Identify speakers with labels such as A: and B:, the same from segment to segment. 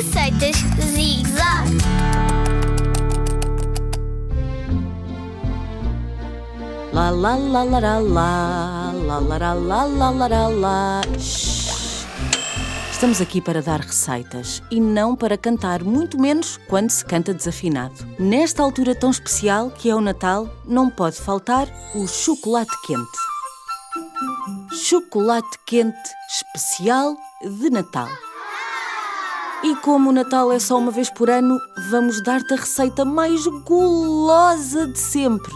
A: Receitas Zig Zag.
B: La la la la la la la la la la la la la. Estamos aqui para dar receitas e não para cantar, muito menos quando se canta desafinado. Nesta altura tão especial que é o Natal, não pode faltar o chocolate quente. Chocolate quente especial de Natal. E como o Natal é só uma vez por ano, vamos dar-te a receita mais gulosa de sempre.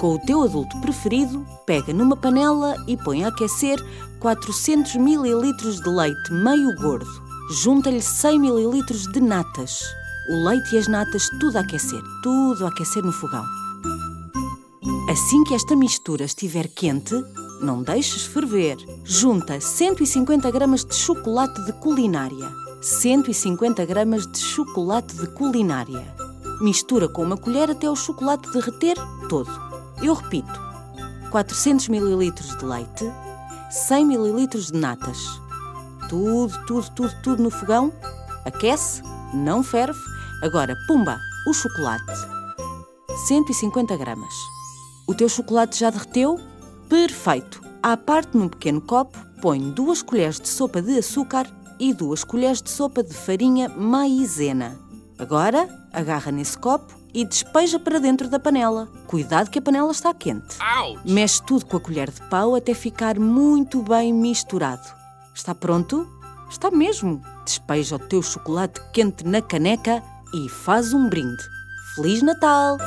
B: Com o teu adulto preferido, pega numa panela e põe a aquecer 400 ml de leite meio gordo. Junta-lhe 100 ml de natas. O leite e as natas tudo a aquecer, tudo a aquecer no fogão. Assim que esta mistura estiver quente, não deixes ferver. Junta 150 gramas de chocolate de culinária. 150 gramas de chocolate de culinária. Mistura com uma colher até o chocolate derreter todo. Eu repito: 400 ml de leite, 100 ml de natas. Tudo, tudo, tudo, tudo no fogão. Aquece, não ferve. Agora, pumba, o chocolate. 150 gramas. O teu chocolate já derreteu? Perfeito! À parte num pequeno copo, põe duas colheres de sopa de açúcar e duas colheres de sopa de farinha maizena. Agora, agarra nesse copo e despeja para dentro da panela. Cuidado que a panela está quente. Mexe tudo com a colher de pau até ficar muito bem misturado. Está pronto? Está mesmo! Despeja o teu chocolate quente na caneca e faz um brinde. Feliz Natal!